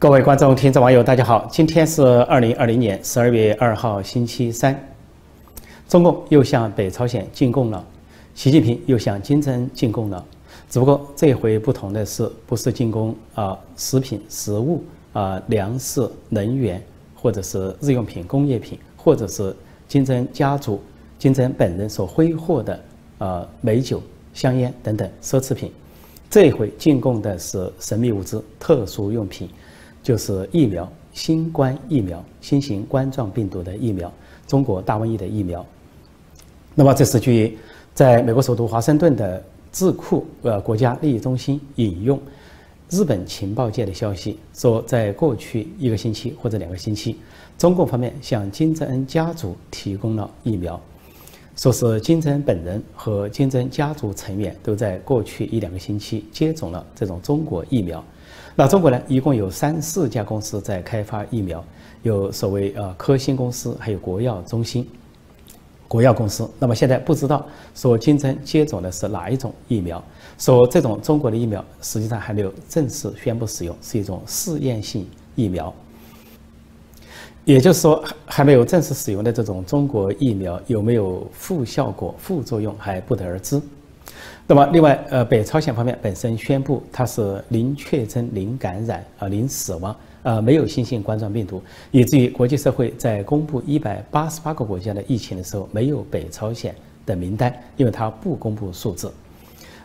各位观众、听众、网友，大家好！今天是二零二零年十二月二号，星期三。中共又向北朝鲜进贡了，习近平又向金正恩进贡了。只不过这回不同的是，不是进贡啊食品、食物啊粮食、能源，或者是日用品、工业品，或者是金正恩家族、金正恩本人所挥霍的啊美酒、香烟等等奢侈品。这回进贡的是神秘物资、特殊用品。就是疫苗，新冠疫苗，新型冠状病毒的疫苗，中国大瘟疫的疫苗。那么，这是据在美国首都华盛顿的智库呃国家利益中心引用日本情报界的消息说，在过去一个星期或者两个星期，中共方面向金正恩家族提供了疫苗，说是金正恩本人和金正恩家族成员都在过去一两个星期接种了这种中国疫苗。那中国呢，一共有三四家公司在开发疫苗，有所谓呃科兴公司，还有国药中心、国药公司。那么现在不知道说金针接种的是哪一种疫苗，说这种中国的疫苗实际上还没有正式宣布使用，是一种试验性疫苗。也就是说，还还没有正式使用的这种中国疫苗有没有副效果、副作用还不得而知。那么，另外，呃，北朝鲜方面本身宣布它是零确诊、零感染啊、零死亡，呃，没有新型冠状病毒，以至于国际社会在公布一百八十八个国家的疫情的时候，没有北朝鲜的名单，因为它不公布数字。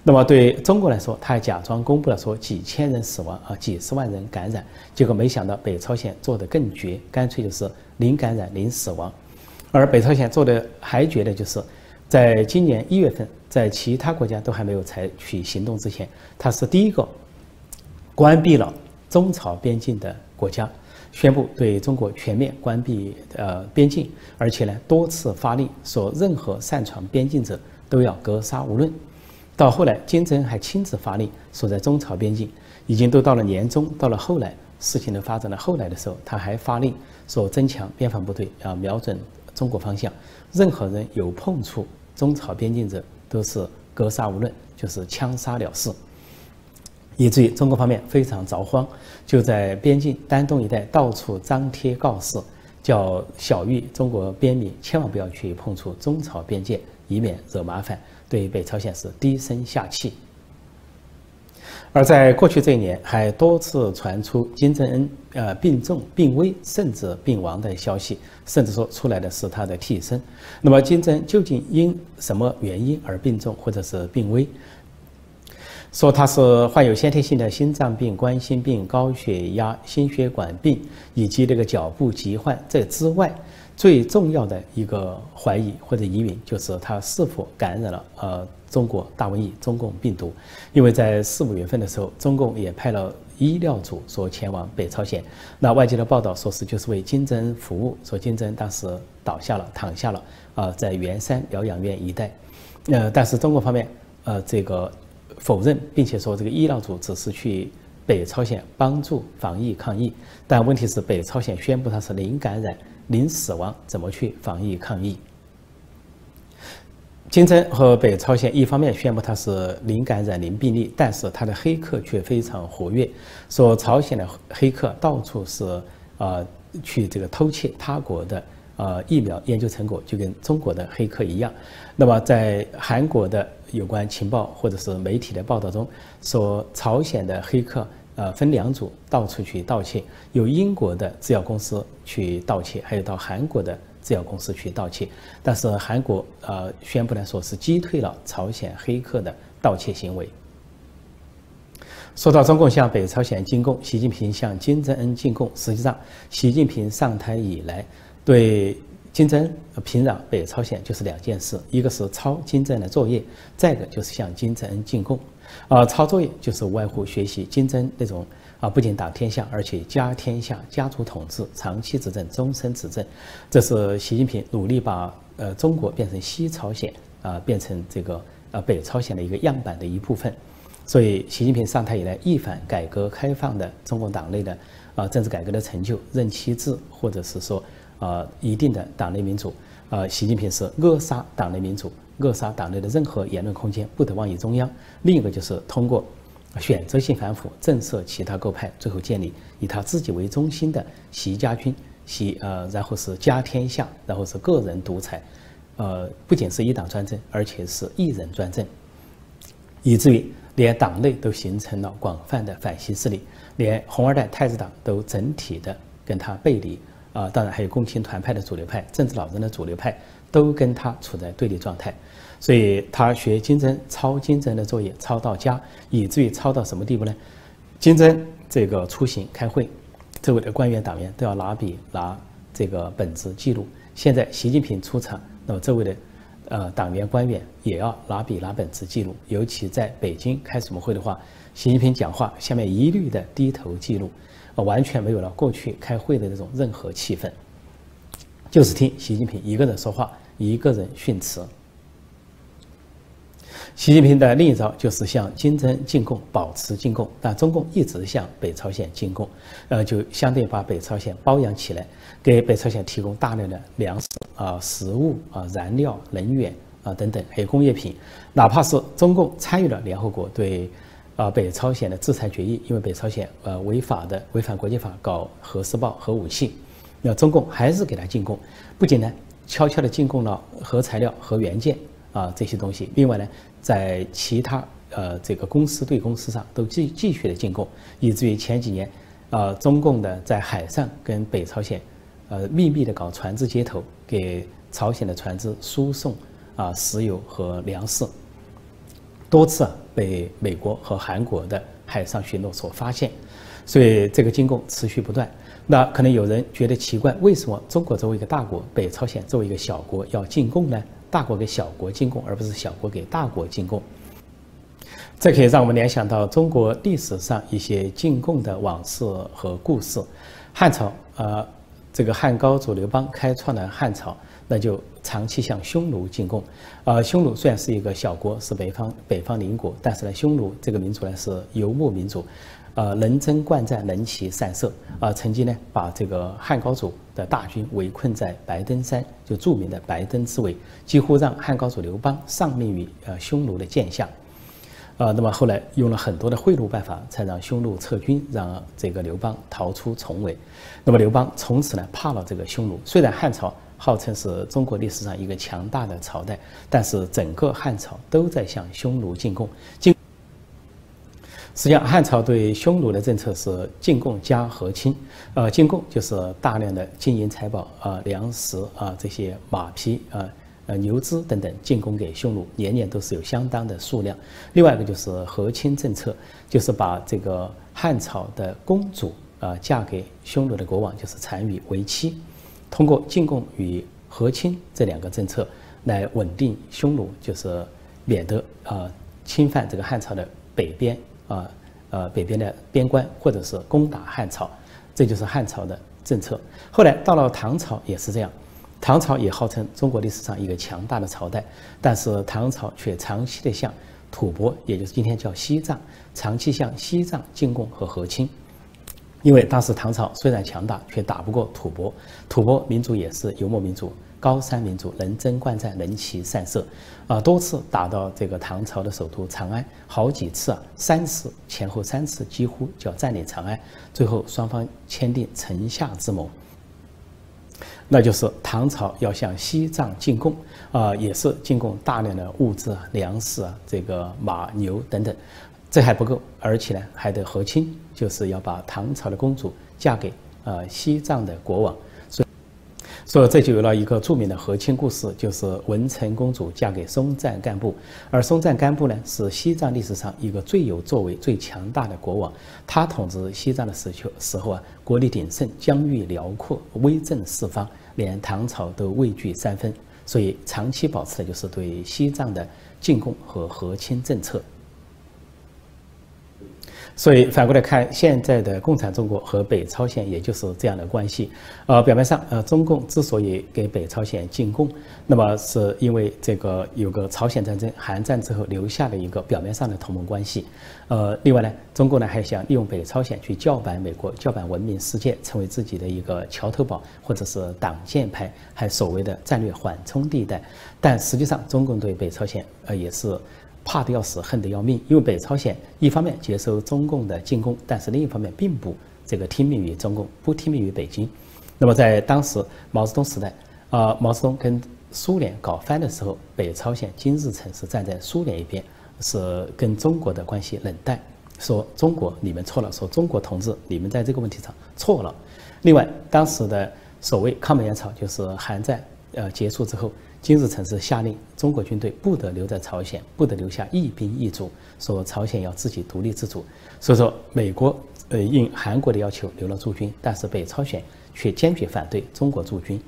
那么对中国来说，他还假装公布了说几千人死亡啊，几十万人感染，结果没想到北朝鲜做的更绝，干脆就是零感染、零死亡，而北朝鲜做的还绝的就是。在今年一月份，在其他国家都还没有采取行动之前，它是第一个关闭了中朝边境的国家，宣布对中国全面关闭呃边境，而且呢多次发令说任何擅闯边境者都要格杀无论。到后来，金正恩还亲自发令说，在中朝边境已经都到了年中，到了后来事情都发展到后来的时候，他还发令说增强边防部队，要瞄准。中国方向，任何人有碰触中朝边境者，都是格杀无论，就是枪杀了事。以至于中国方面非常着慌，就在边境丹东一带到处张贴告示，叫小玉中国边民千万不要去碰触中朝边界，以免惹麻烦。对北朝鲜是低声下气。而在过去这一年，还多次传出金正恩呃病重、病危，甚至病亡的消息，甚至说出来的是他的替身。那么金正恩究竟因什么原因而病重或者是病危？说他是患有先天性的心脏病、冠心病、高血压、心血管病以及这个脚部疾患。这之外，最重要的一个怀疑或者疑云就是他是否感染了呃。中国大瘟疫，中共病毒，因为在四五月份的时候，中共也派了医疗组说前往北朝鲜。那外界的报道说是就是为金正恩服务，说金正恩当时倒下了，躺下了啊，在元山疗养院一带。呃，但是中国方面呃这个否认，并且说这个医疗组只是去北朝鲜帮助防疫抗疫。但问题是北朝鲜宣布它是零感染、零死亡，怎么去防疫抗疫？金正和北朝鲜一方面宣布他是零感染、零病例，但是他的黑客却非常活跃，说朝鲜的黑客到处是呃去这个偷窃他国的呃疫苗研究成果，就跟中国的黑客一样。那么在韩国的有关情报或者是媒体的报道中，说朝鲜的黑客呃分两组到处去盗窃，有英国的制药公司去盗窃，还有到韩国的。制药公司去盗窃，但是韩国呃宣布呢，说是击退了朝鲜黑客的盗窃行为。说到中共向北朝鲜进贡，习近平向金正恩进贡，实际上习近平上台以来对金正恩平壤北朝鲜就是两件事，一个是抄金正恩的作业，再一个就是向金正恩进贡。啊，抄作业就是无外乎学习金正恩那种。啊，不仅打天下，而且家天下、家族统治、长期执政、终身执政，这是习近平努力把呃中国变成西朝鲜啊，变成这个呃北朝鲜的一个样板的一部分。所以，习近平上台以来一反改革开放的中共党内的啊政治改革的成就，任期制或者是说啊一定的党内民主啊，习近平是扼杀党内民主，扼杀党内的任何言论空间，不得妄议中央。另一个就是通过。选择性反腐，震慑其他各派，最后建立以他自己为中心的习家军，习呃，然后是家天下，然后是个人独裁，呃，不仅是一党专政，而且是一人专政，以至于连党内都形成了广泛的反西势力，连红二代太子党都整体的跟他背离。啊，当然还有共青团派的主流派、政治老人的主流派都跟他处在对立状态。所以他学金正抄金正的作业抄到家，以至于抄到什么地步呢？金正这个出行开会，周围的官员党员都要拿笔拿这个本子记录。现在习近平出场，那么周围的呃党员官员也要拿笔拿本子记录。尤其在北京开什么会的话，习近平讲话下面一律的低头记录，完全没有了过去开会的那种任何气氛，就是听习近平一个人说话，一个人训词。习近平的另一招就是向金正进贡，保持进贡。但中共一直向北朝鲜进贡，呃，就相对把北朝鲜包养起来，给北朝鲜提供大量的粮食啊、食物啊、燃料、能源啊等等，还有工业品。哪怕是中共参与了联合国对啊北朝鲜的制裁决议，因为北朝鲜呃违法的违反国际法搞核试爆核武器，那中共还是给他进贡，不仅呢悄悄地进贡了核材料、核元件啊这些东西，另外呢。在其他呃这个公司对公司上都继继续的进贡，以至于前几年，呃中共的在海上跟北朝鲜，呃秘密的搞船只接头，给朝鲜的船只输送啊石油和粮食，多次啊被美国和韩国的海上巡逻所发现，所以这个进贡持续不断。那可能有人觉得奇怪，为什么中国作为一个大国，北朝鲜作为一个小国要进贡呢？大国给小国进贡，而不是小国给大国进贡，这可以让我们联想到中国历史上一些进贡的往事和故事。汉朝，呃，这个汉高祖刘邦开创了汉朝，那就长期向匈奴进贡。呃，匈奴虽然是一个小国，是北方北方邻国，但是呢，匈奴这个民族呢是游牧民族。呃，能征惯战，能骑善射，啊，曾经呢把这个汉高祖的大军围困在白登山，就著名的白登之围，几乎让汉高祖刘邦丧命于呃匈奴的剑下，啊，那么后来用了很多的贿赂办法，才让匈奴撤军，让这个刘邦逃出重围。那么刘邦从此呢怕了这个匈奴。虽然汉朝号称是中国历史上一个强大的朝代，但是整个汉朝都在向匈奴进贡。进实际上，汉朝对匈奴的政策是进贡加和亲，呃，进贡就是大量的金银财宝啊、粮食啊、这些马匹啊、呃牛只等等进贡给匈奴，年年都是有相当的数量。另外一个就是和亲政策，就是把这个汉朝的公主啊嫁给匈奴的国王，就是单于为妻，通过进贡与和亲这两个政策来稳定匈奴，就是免得啊侵犯这个汉朝的北边。啊，呃，北边的边关，或者是攻打汉朝，这就是汉朝的政策。后来到了唐朝也是这样，唐朝也号称中国历史上一个强大的朝代，但是唐朝却长期的向吐蕃，也就是今天叫西藏，长期向西藏进贡和和亲。因为当时唐朝虽然强大，却打不过吐蕃，吐蕃民族也是游牧民族。高山民族能征惯战，能骑善射，啊，多次打到这个唐朝的首都长安，好几次啊，三次前后三次几乎就要占领长安，最后双方签订城下之盟，那就是唐朝要向西藏进贡，啊，也是进贡大量的物资啊、粮食啊、这个马牛等等，这还不够，而且呢还得和亲，就是要把唐朝的公主嫁给呃西藏的国王。所以这就有了一个著名的和亲故事，就是文成公主嫁给松赞干布，而松赞干布呢是西藏历史上一个最有作为、最强大的国王。他统治西藏的时候时候啊，国力鼎盛，疆域辽阔，威震四方，连唐朝都畏惧三分。所以长期保持的就是对西藏的进贡和和亲政策。所以反过来看，现在的共产中国和北朝鲜也就是这样的关系。呃，表面上，呃，中共之所以给北朝鲜进贡，那么是因为这个有个朝鲜战争、韩战之后留下的一个表面上的同盟关系。呃，另外呢，中共呢还想利用北朝鲜去叫板美国、叫板文明世界，成为自己的一个桥头堡或者是挡箭牌，还所谓的战略缓冲地带。但实际上，中共对北朝鲜呃也是。怕的要死，恨得要命。因为北朝鲜一方面接受中共的进攻，但是另一方面并不这个听命于中共，不听命于北京。那么在当时毛泽东时代，啊，毛泽东跟苏联搞翻的时候，北朝鲜金日成是站在苏联一边，是跟中国的关系冷淡，说中国你们错了，说中国同志你们在这个问题上错了。另外，当时的所谓抗美援朝，就是韩战呃结束之后，金日成是下令中国军队不得留在朝鲜，不得留下一兵一卒，说朝鲜要自己独立自主。所以说，美国呃应韩国的要求留了驻军，但是北朝鲜却坚决反对中国驻军。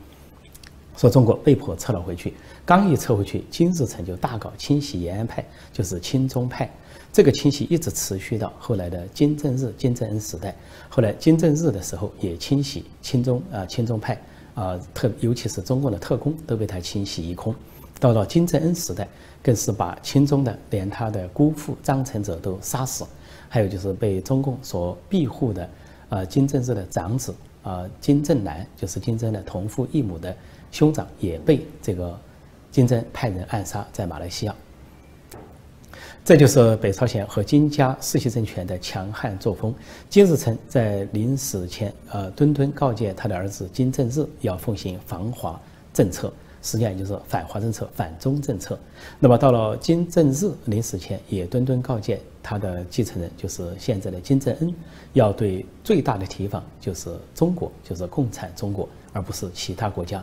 说中国被迫撤了回去，刚一撤回去，金日成就大搞清洗延安派，就是亲中派。这个清洗一直持续到后来的金正日、金正恩时代。后来金正日的时候也清洗亲中啊亲中派啊特，尤其是中共的特工都被他清洗一空。到了金正恩时代，更是把亲中的连他的姑父张成哲都杀死。还有就是被中共所庇护的啊金正日的长子啊金正男，就是金正的同父异母的。兄长也被这个金正派人暗杀在马来西亚，这就是北朝鲜和金家世袭政权的强悍作风。金日成在临死前，呃，敦敦告诫他的儿子金正日要奉行防华政策，实际上也就是反华政策、反中政策。那么到了金正日临死前，也敦敦告诫他的继承人，就是现在的金正恩，要对最大的提防就是中国，就是共产中国，而不是其他国家。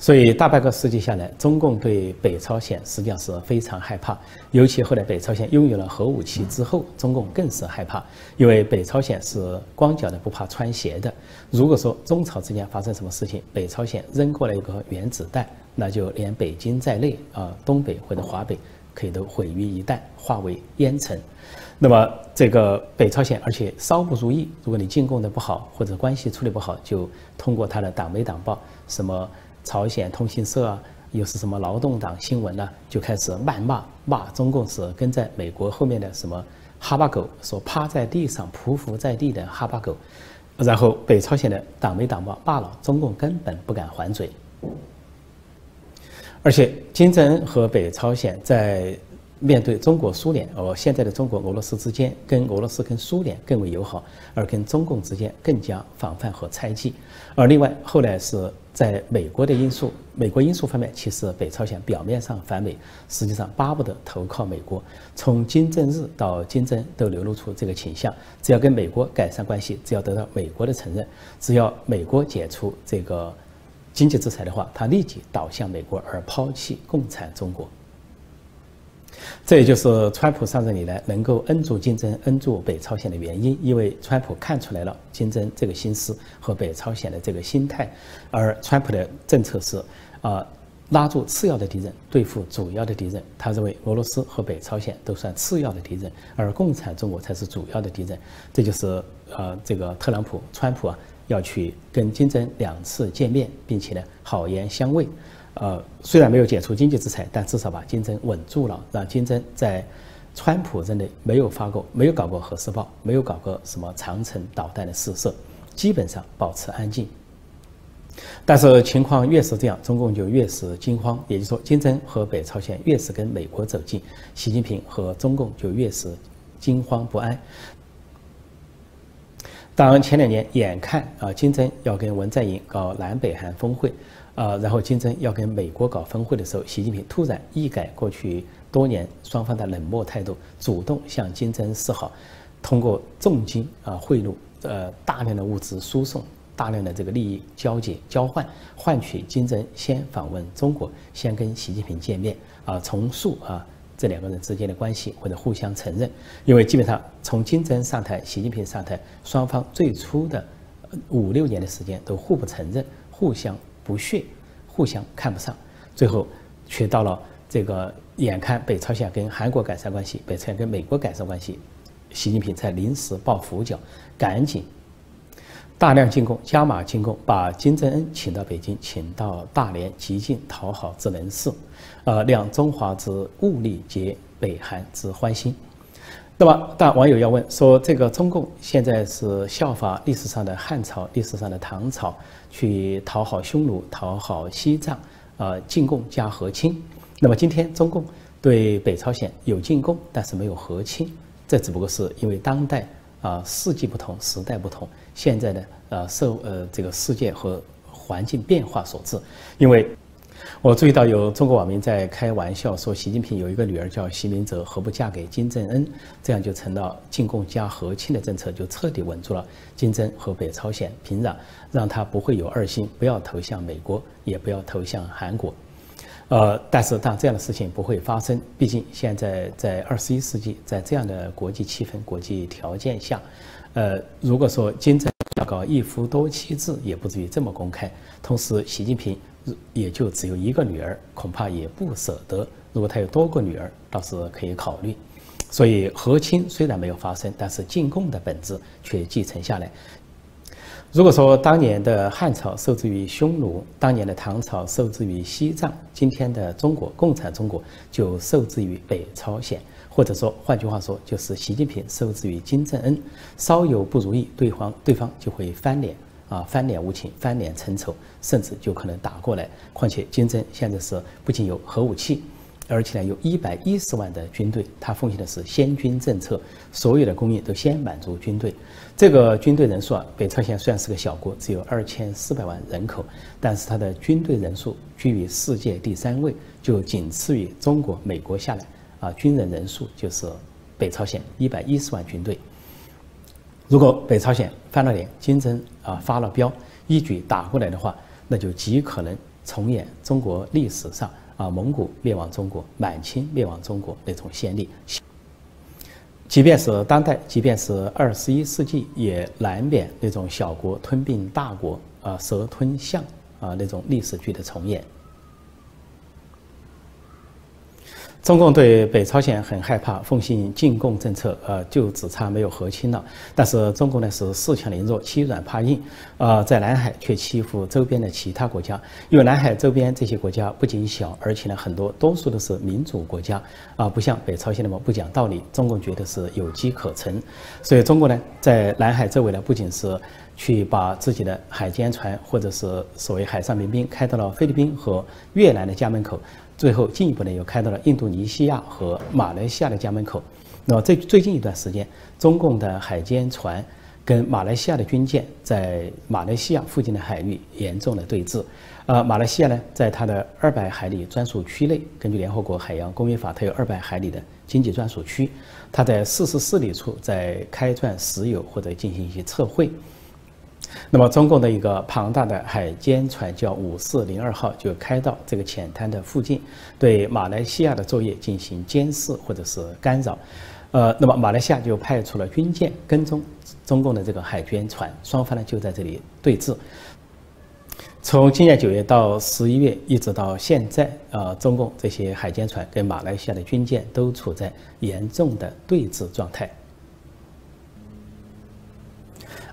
所以大半个世纪下来，中共对北朝鲜实际上是非常害怕。尤其后来北朝鲜拥有了核武器之后，中共更是害怕，因为北朝鲜是光脚的不怕穿鞋的。如果说中朝之间发生什么事情，北朝鲜扔过来一个原子弹，那就连北京在内啊，东北或者华北可以都毁于一旦，化为烟尘。那么这个北朝鲜，而且稍不如意，如果你进贡的不好，或者关系处理不好，就通过他的党媒党报，什么朝鲜通讯社啊，又是什么劳动党新闻呢，就开始谩骂骂中共是跟在美国后面的什么哈巴狗，说趴在地上匍匐在地的哈巴狗，然后北朝鲜的党媒党报罢了，中共根本不敢还嘴，而且金正恩和北朝鲜在。面对中国、苏联，而现在的中国、俄罗斯之间，跟俄罗斯、跟苏联更为友好，而跟中共之间更加防范和猜忌。而另外，后来是在美国的因素，美国因素方面，其实北朝鲜表面上反美，实际上巴不得投靠美国。从金正日到金正都流露出这个倾向：只要跟美国改善关系，只要得到美国的承认，只要美国解除这个经济制裁的话，他立即倒向美国，而抛弃共产中国。这也就是川普上任以来能够摁住金正恩、摁住北朝鲜的原因，因为川普看出来了金正这个心思和北朝鲜的这个心态，而川普的政策是啊拉住次要的敌人，对付主要的敌人。他认为俄罗斯和北朝鲜都算次要的敌人，而共产中国才是主要的敌人。这就是呃这个特朗普、川普啊要去跟金正两次见面，并且呢好言相慰。呃，虽然没有解除经济制裁，但至少把金正稳住了，让金正在川普任内没有发过、没有搞过核试爆，没有搞过什么长城导弹的试射，基本上保持安静。但是情况越是这样，中共就越是惊慌。也就是说，金正和北朝鲜越是跟美国走近，习近平和中共就越是惊慌不安。当前两年眼看啊，金正要跟文在寅搞南北韩峰会。啊，然后金正要跟美国搞峰会的时候，习近平突然一改过去多年双方的冷漠态度，主动向金正示好，通过重金啊贿赂，呃大量的物资输送，大量的这个利益交接交换，换取金正先访问中国，先跟习近平见面啊，重塑啊这两个人之间的关系或者互相承认，因为基本上从金正上台，习近平上台，双方最初的五六年的时间都互不承认，互相。不屑，互相看不上，最后却到了这个眼看北朝鲜跟韩国改善关系，北朝鲜跟美国改善关系，习近平才临时抱佛脚，赶紧大量进攻，加码进攻，把金正恩请到北京，请到大连，极尽讨好之能事，呃，谅中华之物力，结北韩之欢心。那么，但网友要问说，这个中共现在是效法历史上的汉朝、历史上的唐朝，去讨好匈奴、讨好西藏，呃，进贡加和亲。那么今天中共对北朝鲜有进贡，但是没有和亲。这只不过是因为当代啊世纪不同，时代不同，现在的呃社呃这个世界和环境变化所致。因为我注意到有中国网民在开玩笑说，习近平有一个女儿叫习明泽，何不嫁给金正恩？这样就成了进贡加和亲的政策，就彻底稳住了金正和北朝鲜平壤，让他不会有二心，不要投向美国，也不要投向韩国。呃，但是当这样的事情不会发生，毕竟现在在二十一世纪，在这样的国际气氛、国际条件下，呃，如果说金正要搞一夫多妻制，也不至于这么公开。同时，习近平也就只有一个女儿，恐怕也不舍得。如果他有多个女儿，倒是可以考虑。所以，和亲虽然没有发生，但是进贡的本质却继承下来。如果说当年的汉朝受制于匈奴，当年的唐朝受制于西藏，今天的中国共产中国就受制于北朝鲜，或者说换句话说，就是习近平受制于金正恩，稍有不如意，对方对方就会翻脸啊，翻脸无情，翻脸成仇，甚至就可能打过来。况且金正现在是不仅有核武器。而且呢，有一百一十万的军队，他奉行的是先军政策，所有的供应都先满足军队。这个军队人数啊，北朝鲜虽然是个小国，只有二千四百万人口，但是它的军队人数居于世界第三位，就仅次于中国、美国下来啊，军人人数就是北朝鲜一百一十万军队。如果北朝鲜翻了脸，金正啊发了飙，一举打过来的话，那就极可能重演中国历史上。啊，蒙古灭亡中国，满清灭亡中国那种先例，即便是当代，即便是二十一世纪，也难免那种小国吞并大国，啊，蛇吞象啊那种历史剧的重演。中共对北朝鲜很害怕，奉行进贡政策，呃，就只差没有和亲了。但是中共呢是恃强凌弱，欺软怕硬，呃，在南海却欺负周边的其他国家。因为南海周边这些国家不仅小，而且呢很多多数都是民主国家，啊，不像北朝鲜那么不讲道理。中共觉得是有机可乘，所以中国呢在南海周围呢不仅是去把自己的海监船或者是所谓海上民兵开到了菲律宾和越南的家门口。最后进一步呢，又开到了印度尼西亚和马来西亚的家门口。那么最最近一段时间，中共的海监船跟马来西亚的军舰在马来西亚附近的海域严重的对峙。呃，马来西亚呢，在它的二百海里专属区内，根据联合国海洋公约法，它有二百海里的经济专属区，它在四十四里处在开钻石油或者进行一些测绘。那么，中共的一个庞大的海监船叫五四零二号，就开到这个浅滩的附近，对马来西亚的作业进行监视或者是干扰。呃，那么马来西亚就派出了军舰跟踪中共的这个海监船，双方呢就在这里对峙。从今年九月到十一月，一直到现在，呃，中共这些海监船跟马来西亚的军舰都处在严重的对峙状态。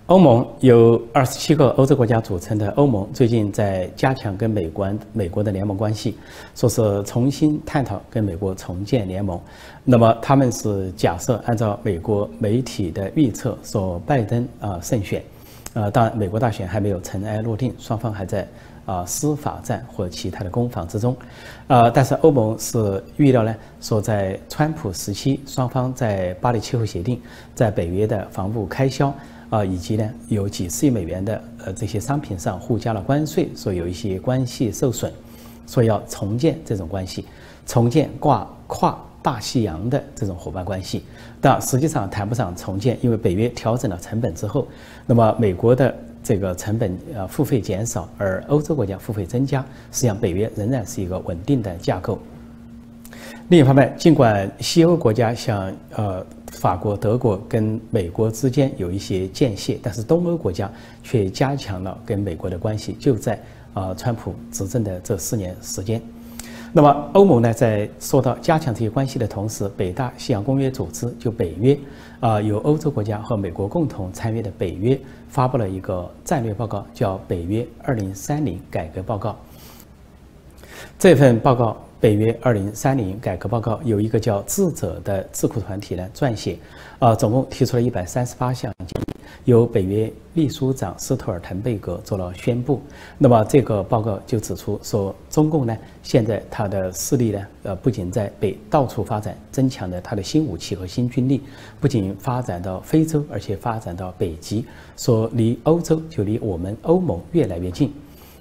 欧盟由二十七个欧洲国家组成的欧盟，最近在加强跟美国美国的联盟关系，说是重新探讨跟美国重建联盟。那么他们是假设按照美国媒体的预测，说拜登啊胜选，呃，当然美国大选还没有尘埃落定，双方还在啊司法战或其他的攻防之中，呃，但是欧盟是预料呢，说在川普时期，双方在巴黎气候协定，在北约的防务开销。啊，以及呢，有几十亿美元的呃这些商品上互加了关税，所以有一些关系受损，所以要重建这种关系，重建挂跨大西洋的这种伙伴关系，但实际上谈不上重建，因为北约调整了成本之后，那么美国的这个成本呃付费减少，而欧洲国家付费增加，实际上北约仍然是一个稳定的架构。另一方面，尽管西欧国家像呃法国、德国跟美国之间有一些间隙，但是东欧国家却加强了跟美国的关系。就在啊，川普执政的这四年时间，那么欧盟呢，在说到加强这些关系的同时，北大西洋公约组织就北约啊，由欧洲国家和美国共同参与的北约发布了一个战略报告，叫《北约二零三零改革报告》。这份报告。北约二零三零改革报告有一个叫智者的智库团体呢撰写，啊，总共提出了一百三十八项建议，由北约秘书长斯托尔滕贝格做了宣布。那么这个报告就指出说，中共呢现在它的势力呢，呃，不仅在北到处发展，增强了它的新武器和新军力，不仅发展到非洲，而且发展到北极，说离欧洲就离我们欧盟越来越近。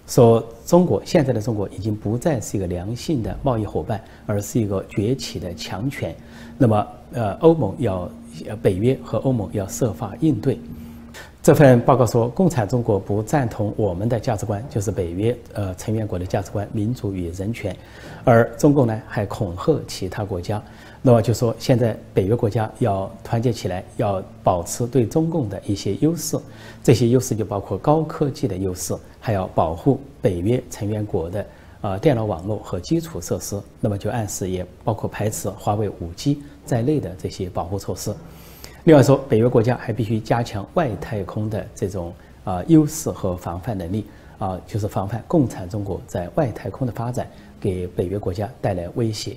说中国现在的中国已经不再是一个良性的贸易伙伴，而是一个崛起的强权。那么，呃，欧盟要，北约和欧盟要设法应对。这份报告说，共产中国不赞同我们的价值观，就是北约呃成员国的价值观——民主与人权，而中共呢还恐吓其他国家。那么就说，现在北约国家要团结起来，要保持对中共的一些优势，这些优势就包括高科技的优势，还要保护北约成员国的啊电脑网络和基础设施。那么就暗示也包括排斥华为五 G 在内的这些保护措施。另外说，北约国家还必须加强外太空的这种啊优势和防范能力啊，就是防范共产中国在外太空的发展给北约国家带来威胁。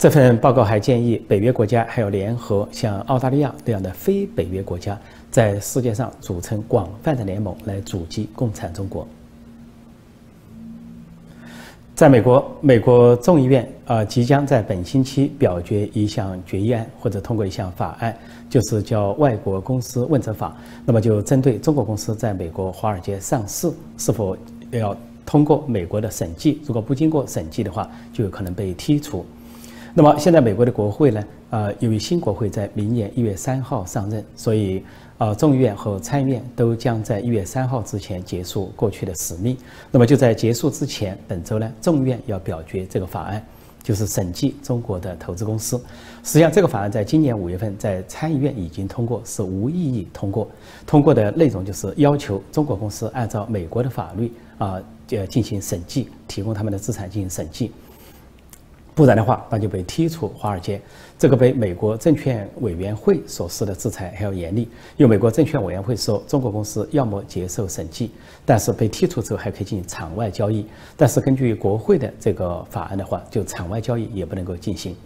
这份报告还建议北约国家还要联合像澳大利亚这样的非北约国家，在世界上组成广泛的联盟来阻击共产中国。在美国，美国众议院啊即将在本星期表决一项决议案，或者通过一项法案，就是叫《外国公司问责法》。那么就针对中国公司在美国华尔街上市是否要通过美国的审计，如果不经过审计的话，就有可能被剔除。那么现在美国的国会呢？呃，由于新国会在明年一月三号上任，所以呃众议院和参议院都将在一月三号之前结束过去的使命。那么就在结束之前，本周呢，众议院要表决这个法案，就是审计中国的投资公司。实际上，这个法案在今年五月份在参议院已经通过，是无异议通过。通过的内容就是要求中国公司按照美国的法律啊，呃进行审计，提供他们的资产进行审计。不然的话，那就被踢出华尔街。这个被美国证券委员会所施的制裁还要严厉。因为美国证券委员会说，中国公司要么接受审计，但是被踢出之后还可以进行场外交易。但是根据国会的这个法案的话，就场外交易也不能够进行。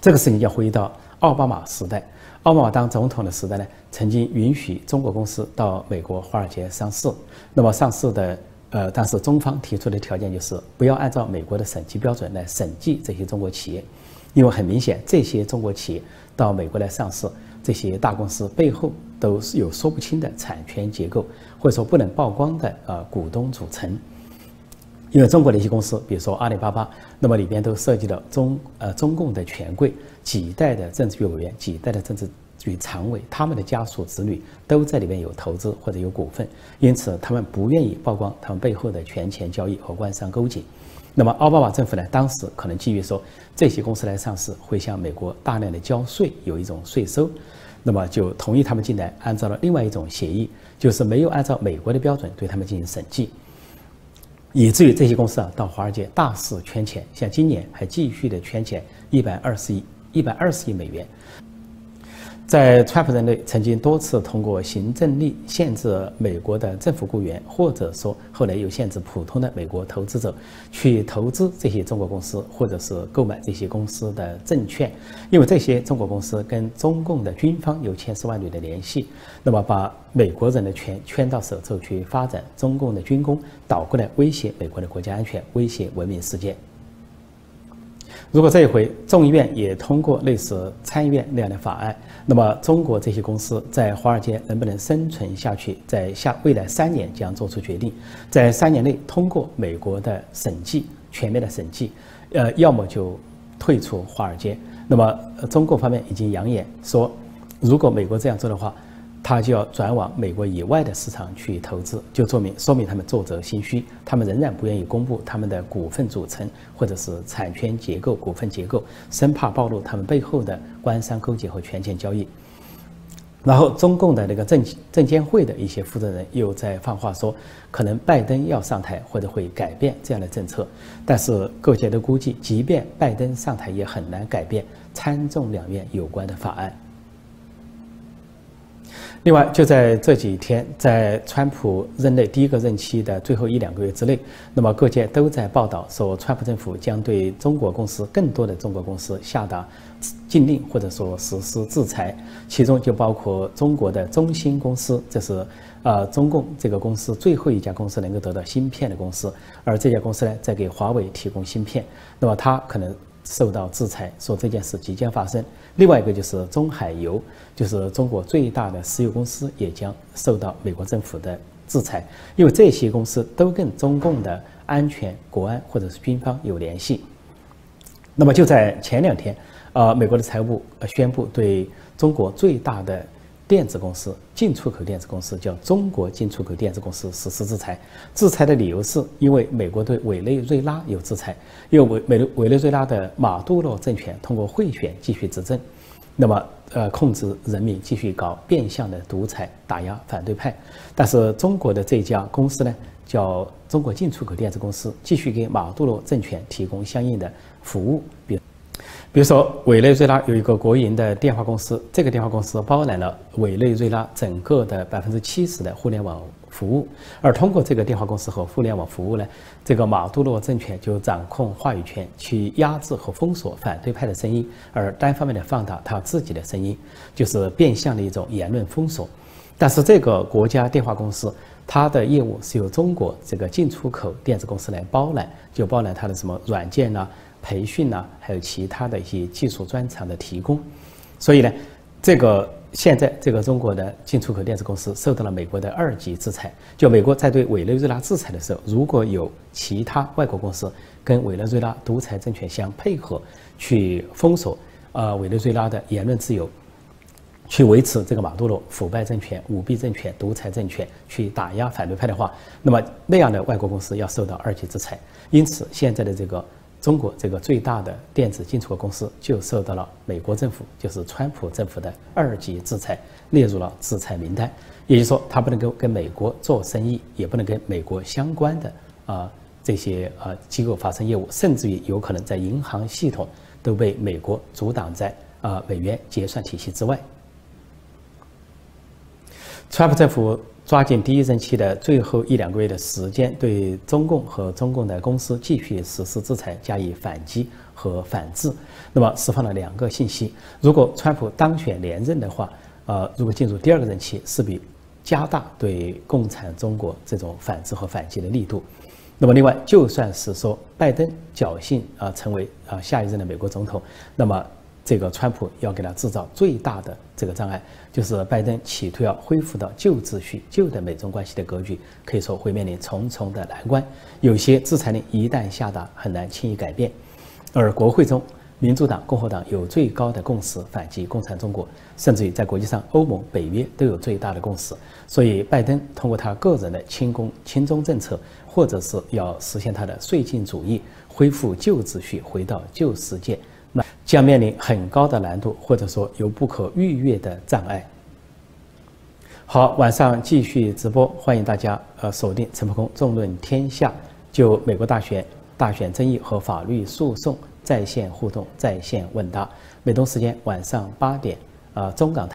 这个事情要回到奥巴马时代，奥巴马当总统的时代呢，曾经允许中国公司到美国华尔街上市。那么上市的。呃，但是中方提出的条件就是不要按照美国的审计标准来审计这些中国企业，因为很明显，这些中国企业到美国来上市，这些大公司背后都是有说不清的产权结构，或者说不能曝光的呃股东组成。因为中国的一些公司，比如说阿里巴巴，那么里边都涉及到中呃中共的权贵几代的政治局委员，几代的政治。与常委他们的家属子女都在里面有投资或者有股份，因此他们不愿意曝光他们背后的权钱交易和官商勾结。那么奥巴马政府呢，当时可能基于说这些公司来上市会向美国大量的交税，有一种税收，那么就同意他们进来，按照了另外一种协议，就是没有按照美国的标准对他们进行审计，以至于这些公司啊到华尔街大肆圈钱，像今年还继续的圈钱一百二十亿一百二十亿美元。在川普任内，曾经多次通过行政令限制美国的政府雇员，或者说后来又限制普通的美国投资者去投资这些中国公司，或者是购买这些公司的证券，因为这些中国公司跟中共的军方有千丝万缕的联系，那么把美国人的权圈到手之后去发展中共的军工，倒过来威胁美国的国家安全，威胁文明世界。如果这一回众议院也通过类似参议院那样的法案，那么中国这些公司在华尔街能不能生存下去，在下未来三年将做出决定，在三年内通过美国的审计全面的审计，呃，要么就退出华尔街。那么中国方面已经扬言说，如果美国这样做的话。他就要转往美国以外的市场去投资，就说明说明他们作则心虚，他们仍然不愿意公布他们的股份组成或者是产权结构、股份结构，生怕暴露他们背后的官商勾结和权钱交易。然后，中共的那个证证监会的一些负责人又在放话说，可能拜登要上台或者会改变这样的政策，但是各界都估计，即便拜登上台，也很难改变参众两院有关的法案。另外，就在这几天，在川普任内第一个任期的最后一两个月之内，那么各界都在报道说，川普政府将对中国公司更多的中国公司下达禁令或者说实施制裁，其中就包括中国的中芯公司，这是呃中共这个公司最后一家公司能够得到芯片的公司，而这家公司呢，在给华为提供芯片，那么它可能。受到制裁，说这件事即将发生。另外一个就是中海油，就是中国最大的石油公司，也将受到美国政府的制裁，因为这些公司都跟中共的安全、国安或者是军方有联系。那么就在前两天，呃，美国的财务部宣布对中国最大的。电子公司进出口电子公司叫中国进出口电子公司实施制裁，制裁的理由是因为美国对委内瑞拉有制裁，因为委委委内瑞拉的马杜罗政权通过贿选继续执政，那么呃控制人民继续搞变相的独裁打压反对派，但是中国的这家公司呢叫中国进出口电子公司继续给马杜罗政权提供相应的服务，比。比如说，委内瑞拉有一个国营的电话公司，这个电话公司包揽了委内瑞拉整个的百分之七十的互联网服务。而通过这个电话公司和互联网服务呢，这个马杜罗政权就掌控话语权，去压制和封锁反对派的声音，而单方面的放大他自己的声音，就是变相的一种言论封锁。但是这个国家电话公司，它的业务是由中国这个进出口电子公司来包揽，就包揽它的什么软件呐。培训呢，还有其他的一些技术专长的提供，所以呢，这个现在这个中国的进出口电子公司受到了美国的二级制裁。就美国在对委内瑞拉制裁的时候，如果有其他外国公司跟委内瑞拉独裁政权相配合，去封锁呃委内瑞拉的言论自由，去维持这个马杜罗腐败政权、舞弊政权、独裁政权，去打压反对派的话，那么那样的外国公司要受到二级制裁。因此，现在的这个。中国这个最大的电子进出口公司就受到了美国政府，就是川普政府的二级制裁，列入了制裁名单。也就是说，它不能够跟美国做生意，也不能跟美国相关的啊这些啊机构发生业务，甚至于有可能在银行系统都被美国阻挡在啊美元结算体系之外。川普政府。抓紧第一任期的最后一两个月的时间，对中共和中共的公司继续实施制裁，加以反击和反制。那么释放了两个信息：如果川普当选连任的话，呃，如果进入第二个任期，势必加大对共产中国这种反制和反击的力度。那么另外，就算是说拜登侥幸啊成为啊下一任的美国总统，那么。这个川普要给他制造最大的这个障碍，就是拜登企图要恢复到旧秩序、旧的美中关系的格局，可以说会面临重重的难关。有些制裁令一旦下达，很难轻易改变。而国会中，民主党、共和党有最高的共识反击共产中国，甚至于在国际上，欧盟、北约都有最大的共识。所以，拜登通过他个人的亲共亲中政策，或者是要实现他的绥靖主义，恢复旧秩序，回到旧世界。那将面临很高的难度，或者说有不可逾越的障碍。好，晚上继续直播，欢迎大家呃锁定陈鹏空纵论天下，就美国大选、大选争议和法律诉讼在线互动、在线问答。美东时间晚上八点，呃，中港。